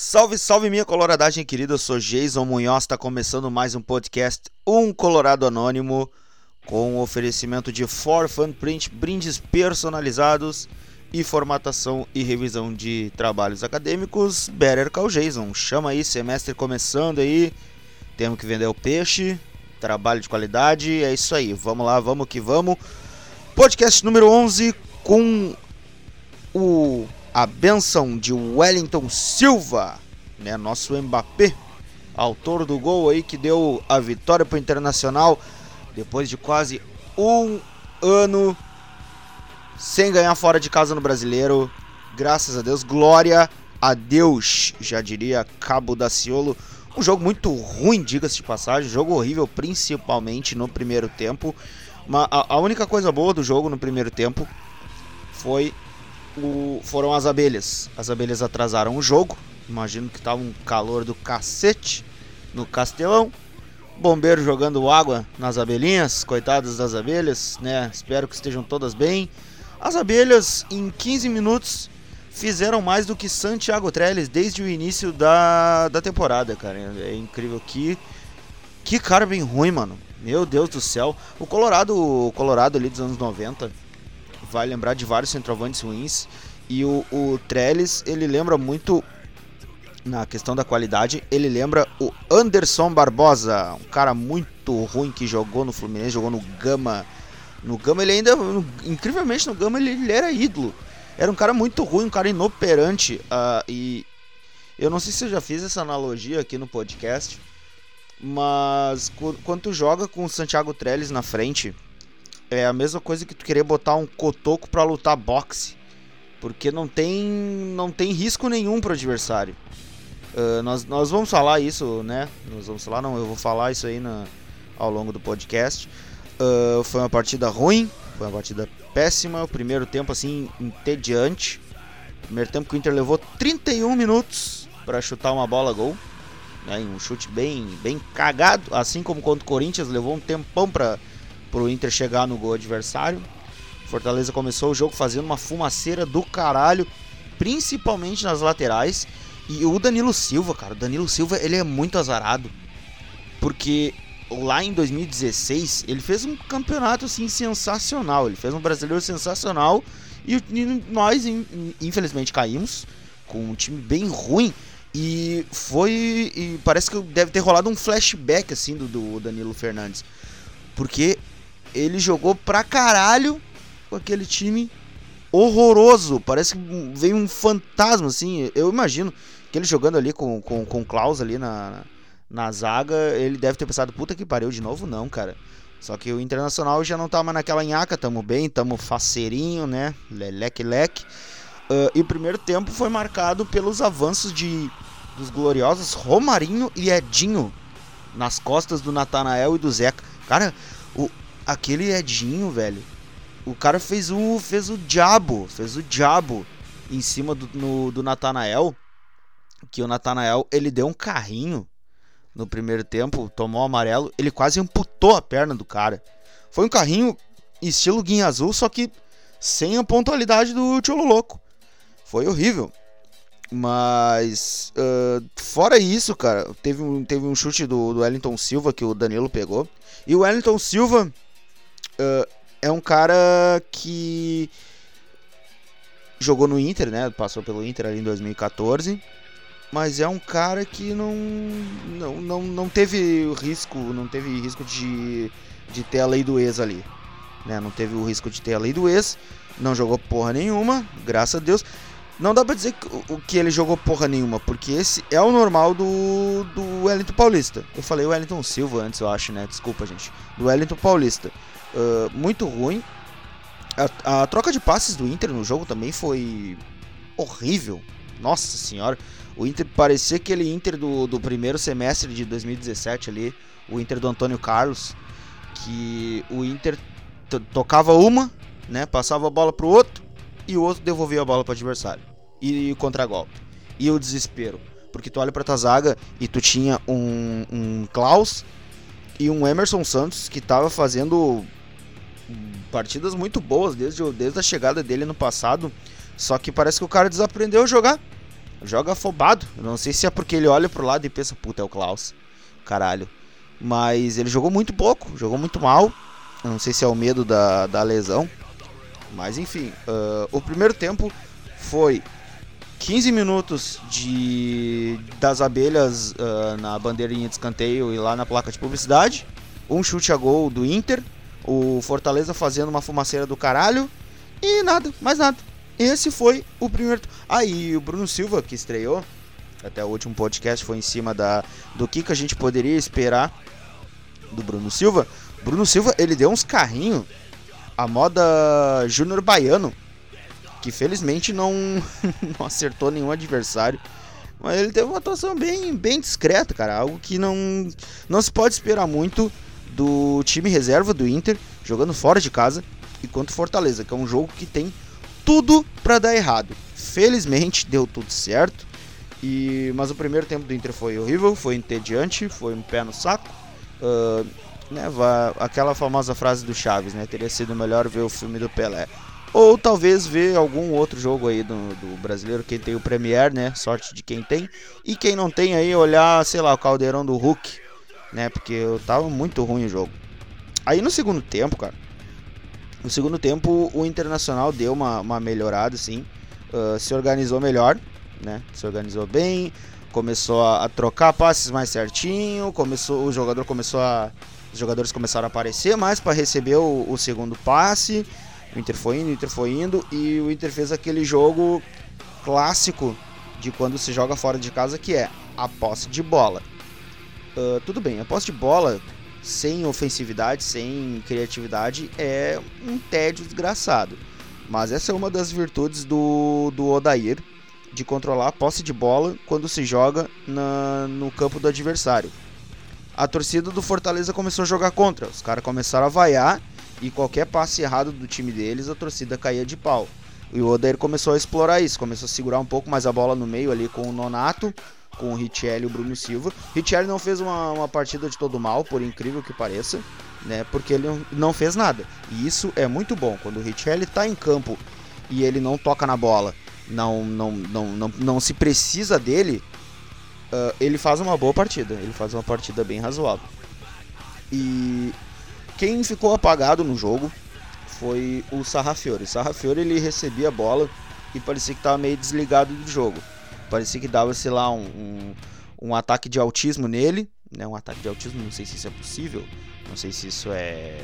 Salve, salve minha coloradagem querida, eu sou Jason Munhoz, está começando mais um podcast Um Colorado Anônimo com oferecimento de For Fun Print, brindes personalizados e formatação e revisão de trabalhos acadêmicos. Better Call Jason, chama aí, semestre começando aí, temos que vender o peixe, trabalho de qualidade, é isso aí, vamos lá, vamos que vamos. Podcast número 11 com o a benção de Wellington Silva, né, nosso Mbappé, autor do gol aí que deu a vitória para o Internacional depois de quase um ano sem ganhar fora de casa no Brasileiro. Graças a Deus, glória a Deus, já diria Cabo da Ciolo. Um jogo muito ruim, diga-se de passagem, jogo horrível, principalmente no primeiro tempo. A, a única coisa boa do jogo no primeiro tempo foi o, foram as abelhas. As abelhas atrasaram o jogo. Imagino que tava um calor do cacete no Castelão. Bombeiro jogando água nas abelhinhas, coitadas das abelhas, né? Espero que estejam todas bem. As abelhas, em 15 minutos, fizeram mais do que Santiago Trellis desde o início da, da temporada, cara. É incrível que. Que cara bem ruim, mano. Meu Deus do céu. O Colorado, o Colorado ali dos anos 90 vai lembrar de vários centroavantes ruins. E o, o Trellis, ele lembra muito, na questão da qualidade, ele lembra o Anderson Barbosa, um cara muito ruim que jogou no Fluminense, jogou no Gama. No Gama ele ainda, no, incrivelmente no Gama ele, ele, era ídolo. Era um cara muito ruim, um cara inoperante. Uh, e eu não sei se eu já fiz essa analogia aqui no podcast, mas quando joga com o Santiago Trellis na frente, é a mesma coisa que tu querer botar um cotoco para lutar boxe. Porque não tem, não tem risco nenhum pro adversário. Uh, nós, nós vamos falar isso, né? Nós vamos falar, não, eu vou falar isso aí na, ao longo do podcast. Uh, foi uma partida ruim, foi uma partida péssima. O primeiro tempo, assim, entediante. Primeiro tempo que o Inter levou 31 minutos para chutar uma bola gol. Né? Um chute bem, bem cagado, assim como contra o Corinthians, levou um tempão para pro Inter chegar no gol adversário. Fortaleza começou o jogo fazendo uma fumaceira do caralho, principalmente nas laterais. E o Danilo Silva, cara, o Danilo Silva ele é muito azarado. Porque lá em 2016 ele fez um campeonato assim sensacional. Ele fez um brasileiro sensacional. E nós, infelizmente, caímos com um time bem ruim. E foi. E parece que deve ter rolado um flashback assim do, do Danilo Fernandes. Porque ele jogou pra caralho com aquele time horroroso. Parece que veio um fantasma, assim. Eu imagino que ele jogando ali com, com, com o Klaus ali na, na zaga, ele deve ter pensado, puta que pariu de novo, não, cara. Só que o Internacional já não tá mais naquela nhaca, tamo bem, tamo faceirinho, né? Leleque, leque. Uh, e o primeiro tempo foi marcado pelos avanços de dos gloriosos Romarinho e Edinho nas costas do Natanael e do Zeca. Cara, o, aquele Edinho, velho, o cara fez o, fez o diabo, fez o diabo em cima do, no, do Natanael. Que o Natanael, ele deu um carrinho no primeiro tempo, tomou amarelo, ele quase amputou a perna do cara. Foi um carrinho estilo guinha azul, só que sem a pontualidade do Tcholo Louco. Foi horrível. Mas, uh, fora isso, cara, teve um, teve um chute do, do Wellington Silva que o Danilo pegou. E o Wellington Silva uh, é um cara que jogou no Inter, né? Passou pelo Inter ali em 2014. Mas é um cara que não, não, não, não teve risco, não teve risco de, de ter a lei do ex ali. Né? Não teve o risco de ter a lei do ex. Não jogou porra nenhuma, graças a Deus. Não dá pra dizer que, o que ele jogou porra nenhuma, porque esse é o normal do, do Wellington Paulista. Eu falei Wellington Silva antes, eu acho, né? Desculpa, gente. Do Wellington Paulista. Uh, muito ruim. A, a, troca de passes do Inter no jogo também foi horrível. Nossa senhora. O Inter parecia aquele Inter do, do primeiro semestre de 2017 ali. O Inter do Antônio Carlos. Que o Inter tocava uma, né? Passava a bola pro outro e o outro devolvia a bola pro adversário. E, e o contragolpe. E o desespero. Porque tu olha pra tua zaga e tu tinha um, um Klaus e um Emerson Santos que tava fazendo partidas muito boas desde, desde a chegada dele no passado. Só que parece que o cara desaprendeu a jogar. Joga afobado. Não sei se é porque ele olha pro lado e pensa, puta, é o Klaus. Caralho. Mas ele jogou muito pouco, jogou muito mal. não sei se é o medo da, da lesão. Mas enfim, uh, o primeiro tempo foi 15 minutos de das abelhas uh, na bandeirinha de escanteio e lá na placa de publicidade. Um chute a gol do Inter. O Fortaleza fazendo uma fumaceira do caralho. E nada, mais nada. Esse foi o primeiro. Aí ah, o Bruno Silva, que estreou, até o último podcast foi em cima da, do que, que a gente poderia esperar do Bruno Silva. Bruno Silva, ele deu uns carrinhos a moda Júnior Baiano, que felizmente não, não acertou nenhum adversário. Mas ele teve uma atuação bem, bem discreta, cara. Algo que não, não se pode esperar muito do time reserva do Inter, jogando fora de casa, enquanto Fortaleza, que é um jogo que tem tudo para dar errado. Felizmente deu tudo certo. E mas o primeiro tempo do Inter foi horrível, foi entediante, foi um pé no saco. Uh, né, aquela famosa frase do Chaves, né? Teria sido melhor ver o filme do Pelé. Ou talvez ver algum outro jogo aí do, do brasileiro, quem tem o Premier, né? Sorte de quem tem. E quem não tem aí, olhar, sei lá, o caldeirão do Hulk, né? Porque tava muito ruim o jogo. Aí no segundo tempo, cara. No segundo tempo, o Internacional deu uma, uma melhorada, assim. Uh, se organizou melhor, né? Se organizou bem. Começou a, a trocar passes mais certinho. Começou, o jogador começou a. Os jogadores começaram a aparecer mais para receber o, o segundo passe. O Inter foi indo, o Inter foi indo e o Inter fez aquele jogo clássico de quando se joga fora de casa, que é a posse de bola. Uh, tudo bem, a posse de bola sem ofensividade, sem criatividade, é um tédio desgraçado. Mas essa é uma das virtudes do, do Odair, de controlar a posse de bola quando se joga na, no campo do adversário. A torcida do Fortaleza começou a jogar contra, os caras começaram a vaiar e qualquer passe errado do time deles, a torcida caía de pau. E o Odair começou a explorar isso, começou a segurar um pouco mais a bola no meio ali com o Nonato, com o Richelli e o Bruno Silva. Richelli não fez uma, uma partida de todo mal, por incrível que pareça, né? Porque ele não fez nada. E isso é muito bom. Quando o Richelli está em campo e ele não toca na bola, não, não, não, não, não se precisa dele, uh, ele faz uma boa partida. Ele faz uma partida bem razoável. E quem ficou apagado no jogo foi o Sarrafiore. Sarrafiore ele recebia a bola e parecia que estava meio desligado do jogo. Parecia que dava, sei lá, um, um, um, ataque de autismo nele. Né? Um ataque de autismo, não sei se isso é possível. Não sei se isso é,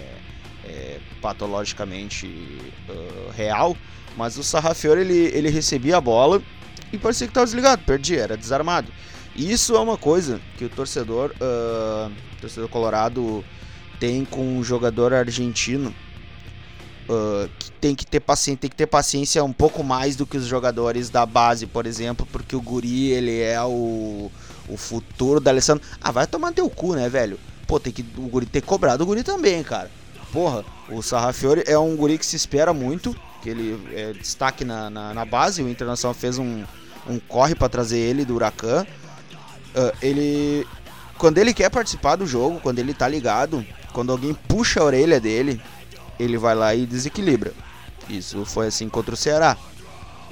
é patologicamente uh, real. Mas o Sarrafiore ele, ele recebia a bola e parecia que estava desligado, perdia, era desarmado. Isso é uma coisa que o torcedor, uh, torcedor colorado tem com um jogador argentino uh, que tem que ter paciência, tem que ter paciência um pouco mais do que os jogadores da base, por exemplo, porque o Guri ele é o, o futuro da Alessandro. Ah, vai tomar teu cu, né, velho? Pô, tem que o Guri ter cobrado o Guri também, cara. Porra, o Sarrafiore é um Guri que se espera muito, que ele é destaque na, na, na base. O Internacional fez um, um corre para trazer ele do Huracan. Uh, ele quando ele quer participar do jogo, quando ele tá ligado, quando alguém puxa a orelha dele, ele vai lá e desequilibra. Isso foi assim contra o Ceará.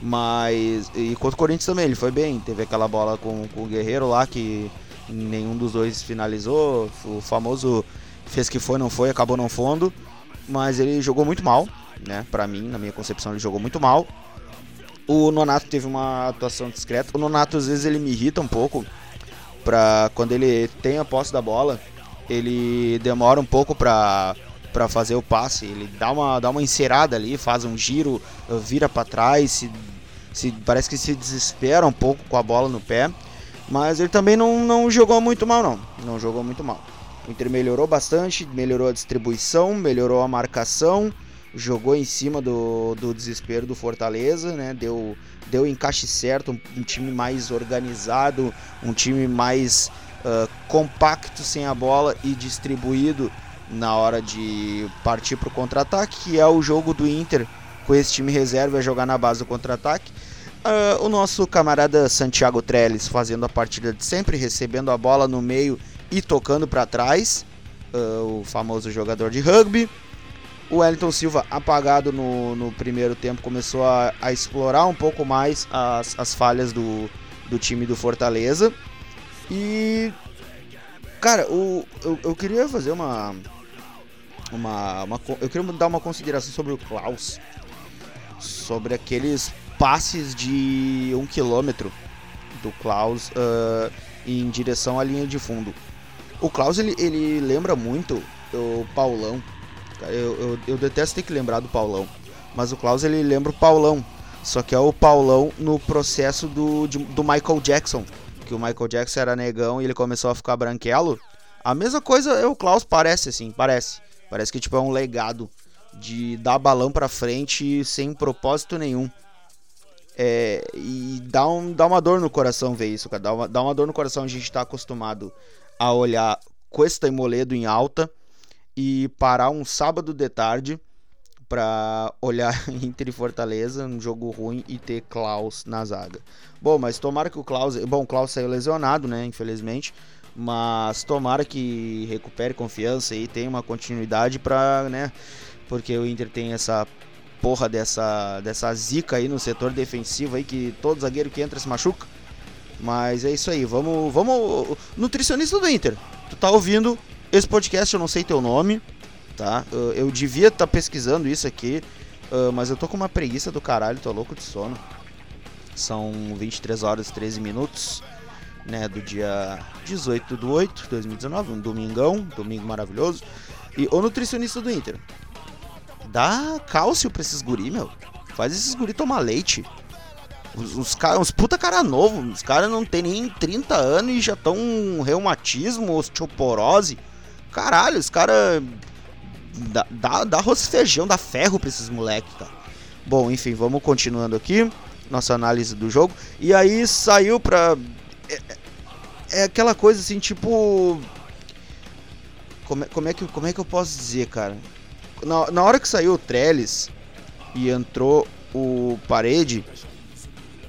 Mas. E contra o Corinthians também, ele foi bem. Teve aquela bola com, com o Guerreiro lá que nenhum dos dois finalizou. O famoso fez que foi, não foi, acabou não fundo. Mas ele jogou muito mal, né? Pra mim, na minha concepção, ele jogou muito mal. O Nonato teve uma atuação discreta. O Nonato, às vezes, ele me irrita um pouco. Pra quando ele tem a posse da bola, ele demora um pouco pra, pra fazer o passe. Ele dá uma, dá uma encerada ali, faz um giro, vira para trás, se, se, parece que se desespera um pouco com a bola no pé. Mas ele também não, não jogou muito mal, não. Não jogou muito mal. O Inter melhorou bastante, melhorou a distribuição, melhorou a marcação, jogou em cima do, do desespero do Fortaleza, né? Deu, deu encaixe certo, um, um time mais organizado, um time mais uh, compacto sem a bola e distribuído na hora de partir para o contra-ataque, que é o jogo do Inter com esse time reserva a jogar na base do contra-ataque. Uh, o nosso camarada Santiago Trellis fazendo a partida de sempre, recebendo a bola no meio e tocando para trás, uh, o famoso jogador de rugby. O Wellington Silva, apagado no, no primeiro tempo, começou a, a explorar um pouco mais as, as falhas do, do time do Fortaleza. E. Cara, o, eu, eu queria fazer uma, uma, uma. Eu queria dar uma consideração sobre o Klaus. Sobre aqueles passes de um quilômetro do Klaus uh, em direção à linha de fundo. O Klaus ele, ele lembra muito o Paulão. Eu, eu, eu detesto ter que lembrar do Paulão. Mas o Klaus ele lembra o Paulão. Só que é o Paulão no processo do, de, do Michael Jackson. Que o Michael Jackson era negão e ele começou a ficar branquelo. A mesma coisa é o Klaus, parece assim, parece. Parece que tipo é um legado de dar balão pra frente sem propósito nenhum. É, e dá, um, dá uma dor no coração ver isso, cara. Dá uma, dá uma dor no coração a gente tá acostumado a olhar Cuesta e Moledo em alta e parar um sábado de tarde para olhar Inter e Fortaleza, um jogo ruim e ter Klaus na zaga. Bom, mas tomara que o Klaus, bom, o Klaus saiu lesionado, né, infelizmente, mas tomara que recupere confiança e tenha uma continuidade para, né, porque o Inter tem essa porra dessa dessa zica aí no setor defensivo aí que todo zagueiro que entra se machuca. Mas é isso aí, vamos, vamos nutricionista do Inter. Tu tá ouvindo esse podcast, eu não sei teu nome, tá? Eu, devia estar tá pesquisando isso aqui, uh, mas eu tô com uma preguiça do caralho, tô louco de sono. São 23 horas e 13 minutos, né, do dia 18 de 8 de 2019, um domingão, domingo maravilhoso. E o nutricionista do Inter. Dá cálcio pra esses guri, meu. Faz esses guri tomar leite. Os, os, uns puta cara novo, os caras não tem nem 30 anos e já estão reumatismo, osteoporose. Caralho, os caras dá, dá, dá arroz e feijão, dá ferro pra esses moleques, cara. Bom, enfim, vamos continuando aqui. Nossa análise do jogo. E aí saiu pra. É, é aquela coisa assim, tipo. Como é, como, é que, como é que eu posso dizer, cara? Na, na hora que saiu o Trellis e entrou o Parede,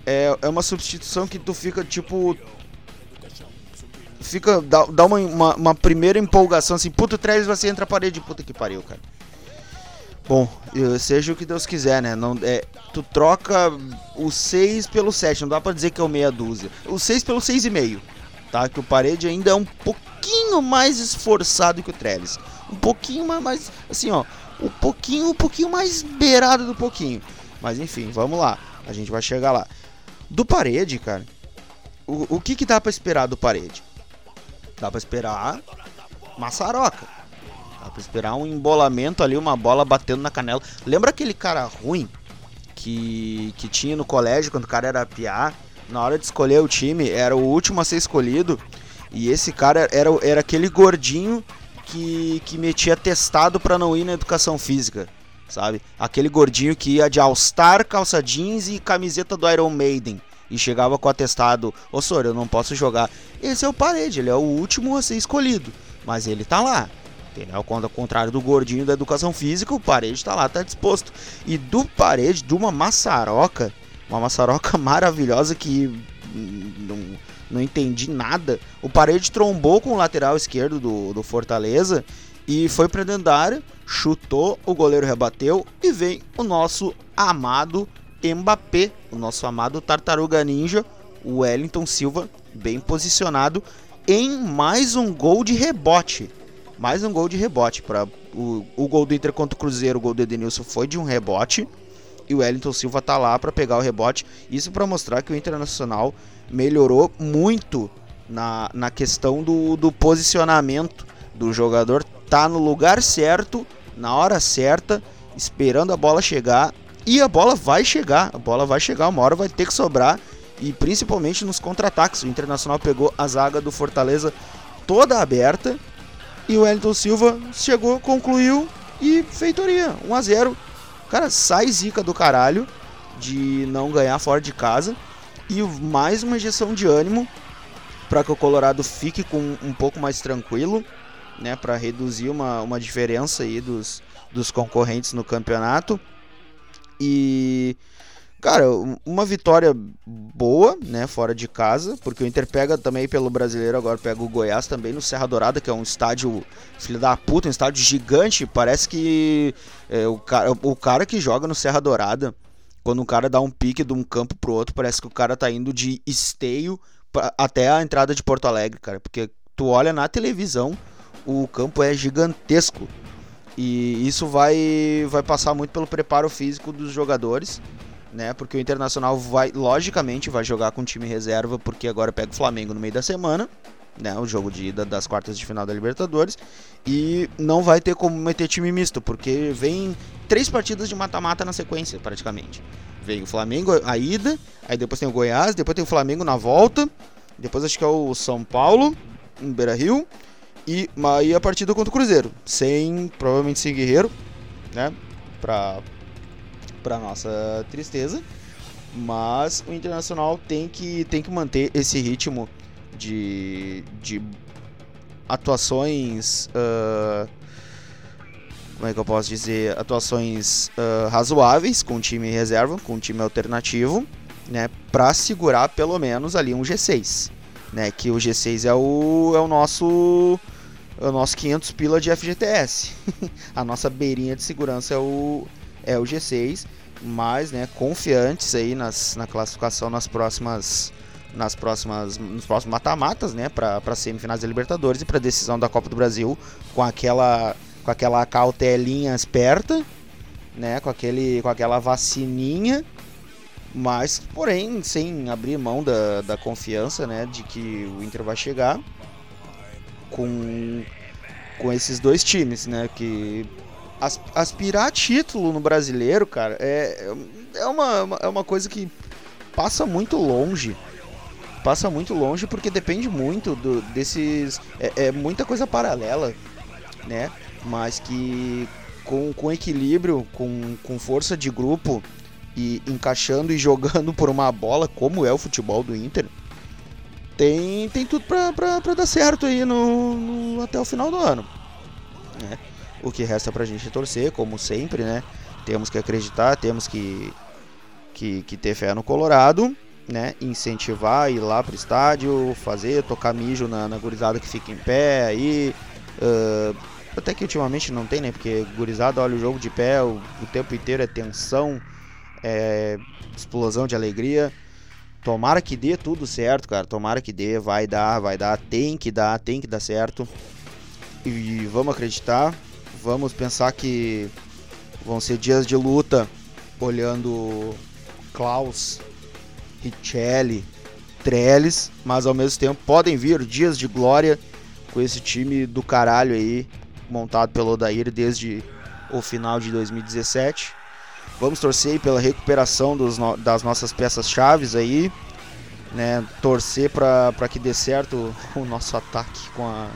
é, é uma substituição que tu fica tipo fica. dá, dá uma, uma, uma, primeira empolgação assim, puta, Travis vai ser entre a parede, puta que pariu, cara. Bom, seja o que Deus quiser, né? Não, é, tu troca o 6 pelo 7, não dá pra dizer que é o meia dúzia. O 6 pelo 6,5, tá? Que o parede ainda é um pouquinho mais esforçado que o Trellis. Um pouquinho mais, mais assim, ó. Um pouquinho, um pouquinho mais beirado do pouquinho. Mas enfim, vamos lá. A gente vai chegar lá. Do parede, cara. O, o que que dá pra esperar do parede? Dá pra esperar maçaroca. Dá pra esperar um embolamento ali, uma bola batendo na canela. Lembra aquele cara ruim que, que tinha no colégio quando o cara era piar? Na hora de escolher o time, era o último a ser escolhido. E esse cara era, era aquele gordinho que, que metia testado para não ir na educação física, sabe? Aquele gordinho que ia de All-Star, calça jeans e camiseta do Iron Maiden e chegava com o atestado: Ô senhor, eu não posso jogar. Esse é o Parede, ele é o último a ser escolhido, mas ele tá lá. Entendeu? Ao contrário do gordinho da educação física, o Parede tá lá, tá disposto. E do Parede, de uma maçaroca, uma maçaroca maravilhosa que não, não entendi nada. O Parede trombou com o lateral esquerdo do, do Fortaleza e foi pra dentro da área, chutou, o goleiro rebateu e vem o nosso amado Mbappé, o nosso amado Tartaruga Ninja, o Wellington Silva, bem posicionado em mais um gol de rebote. Mais um gol de rebote. Pra, o, o gol do Inter contra o Cruzeiro, o gol do Edenilson foi de um rebote. E o Wellington Silva tá lá para pegar o rebote. Isso para mostrar que o Internacional melhorou muito na, na questão do, do posicionamento do jogador. Tá no lugar certo, na hora certa, esperando a bola chegar e a bola vai chegar, a bola vai chegar, uma hora vai ter que sobrar. E principalmente nos contra-ataques. O Internacional pegou a zaga do Fortaleza toda aberta. E o Wellington Silva chegou, concluiu e feitoria. 1 a 0 Cara, sai zica do caralho de não ganhar fora de casa. E mais uma injeção de ânimo para que o Colorado fique com um pouco mais tranquilo, né, para reduzir uma, uma diferença aí dos, dos concorrentes no campeonato. E cara, uma vitória boa, né, fora de casa, porque o Inter pega também pelo brasileiro, agora pega o Goiás também no Serra Dourada, que é um estádio, filho da puta, um estádio gigante. Parece que é, o, cara, o cara que joga no Serra Dourada Quando um cara dá um pique de um campo pro outro, parece que o cara tá indo de esteio pra, até a entrada de Porto Alegre, cara. Porque tu olha na televisão, o campo é gigantesco. E isso vai, vai passar muito pelo preparo físico dos jogadores, né? Porque o Internacional vai, logicamente, vai jogar com time reserva, porque agora pega o Flamengo no meio da semana, né? O jogo de ida das quartas de final da Libertadores. E não vai ter como meter time misto, porque vem três partidas de mata-mata na sequência, praticamente. Vem o Flamengo, a ida, aí depois tem o Goiás, depois tem o Flamengo na volta, depois acho que é o São Paulo, em Beira Rio. E aí a partida contra o Cruzeiro. Sem, provavelmente sem Guerreiro, né? Pra, pra nossa tristeza. Mas o Internacional tem que, tem que manter esse ritmo de, de atuações. Uh, como é que eu posso dizer? Atuações uh, razoáveis com time reserva, com time alternativo, né? Pra segurar pelo menos ali um G6. Né, que o G6 é o, é o nosso o nosso 500 pila de FGTS. a nossa beirinha de segurança é o, é o G6, mas né, confiantes aí nas, na classificação nas próximas nas próximas nos próximos mata-matas, né, para semifinais da Libertadores e para decisão da Copa do Brasil com aquela com aquela cautelinha esperta, né, com aquele com aquela vacininha, mas porém sem abrir mão da, da confiança, né, de que o Inter vai chegar com, com esses dois times, né? Que aspirar título no brasileiro, cara, é, é, uma, é uma coisa que passa muito longe. Passa muito longe porque depende muito do, desses. É, é muita coisa paralela, né? Mas que com, com equilíbrio, com, com força de grupo e encaixando e jogando por uma bola, como é o futebol do Inter, tem, tem tudo pra, dar certo aí no, no até o final do ano. Né? O que resta pra gente torcer, como sempre, né? Temos que acreditar, temos que, que, que ter fé no Colorado, né? Incentivar, ir lá pro estádio, fazer, tocar mijo na, na gurizada que fica em pé aí. Uh, até que ultimamente não tem, né? Porque gurizada olha o jogo de pé, o, o tempo inteiro é tensão, é explosão de alegria. Tomara que dê tudo certo, cara. Tomara que dê, vai dar, vai dar, tem que dar, tem que dar certo. E vamos acreditar, vamos pensar que vão ser dias de luta, olhando Klaus, Richelli, Trellis, mas ao mesmo tempo podem vir dias de glória com esse time do caralho aí, montado pelo Odair desde o final de 2017. Vamos torcer pela recuperação dos das nossas peças chaves aí, né? Torcer para que dê certo o nosso ataque com a,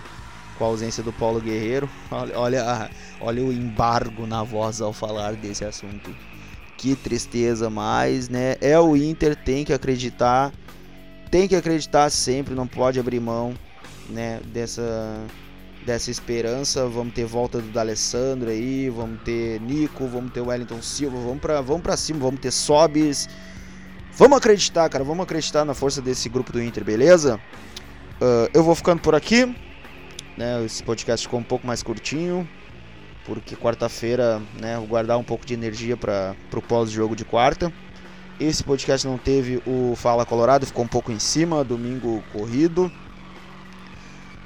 com a ausência do Paulo Guerreiro. Olha, olha, olha o embargo na voz ao falar desse assunto. Que tristeza, mas né? É o Inter, tem que acreditar, tem que acreditar sempre, não pode abrir mão, né? Dessa dessa esperança. Vamos ter volta do D'Alessandro aí, vamos ter Nico, vamos ter Wellington Silva, vamos para vamos pra cima, vamos ter Sobis. Vamos acreditar, cara, vamos acreditar na força desse grupo do Inter, beleza? Uh, eu vou ficando por aqui. Né, esse podcast ficou um pouco mais curtinho, porque quarta-feira né, vou guardar um pouco de energia para o pós-jogo de quarta. Esse podcast não teve o Fala Colorado, ficou um pouco em cima, domingo corrido.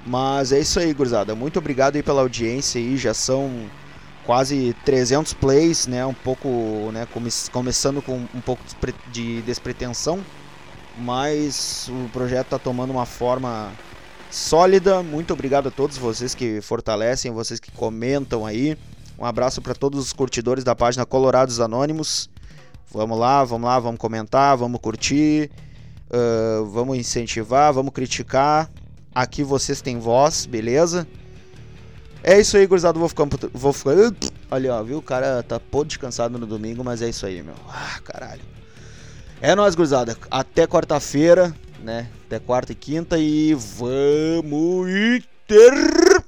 Mas é isso aí, gurizada. Muito obrigado aí pela audiência aí. Já são quase 300 plays, né? Um pouco, né? Come começando com um pouco de despretensão, mas o projeto está tomando uma forma sólida. Muito obrigado a todos vocês que fortalecem, vocês que comentam aí. Um abraço para todos os curtidores da página Colorados Anônimos. Vamos lá, vamos lá, vamos comentar, vamos curtir, uh, vamos incentivar, vamos criticar. Aqui vocês têm voz, beleza? É isso aí, gurizada. Vou ficar. Vou ficar. Olha, ó, viu? O cara tá pô descansado no domingo, mas é isso aí, meu. Ah, caralho. É nóis, gurizada. Até quarta-feira, né? Até quarta e quinta e vamos Inter!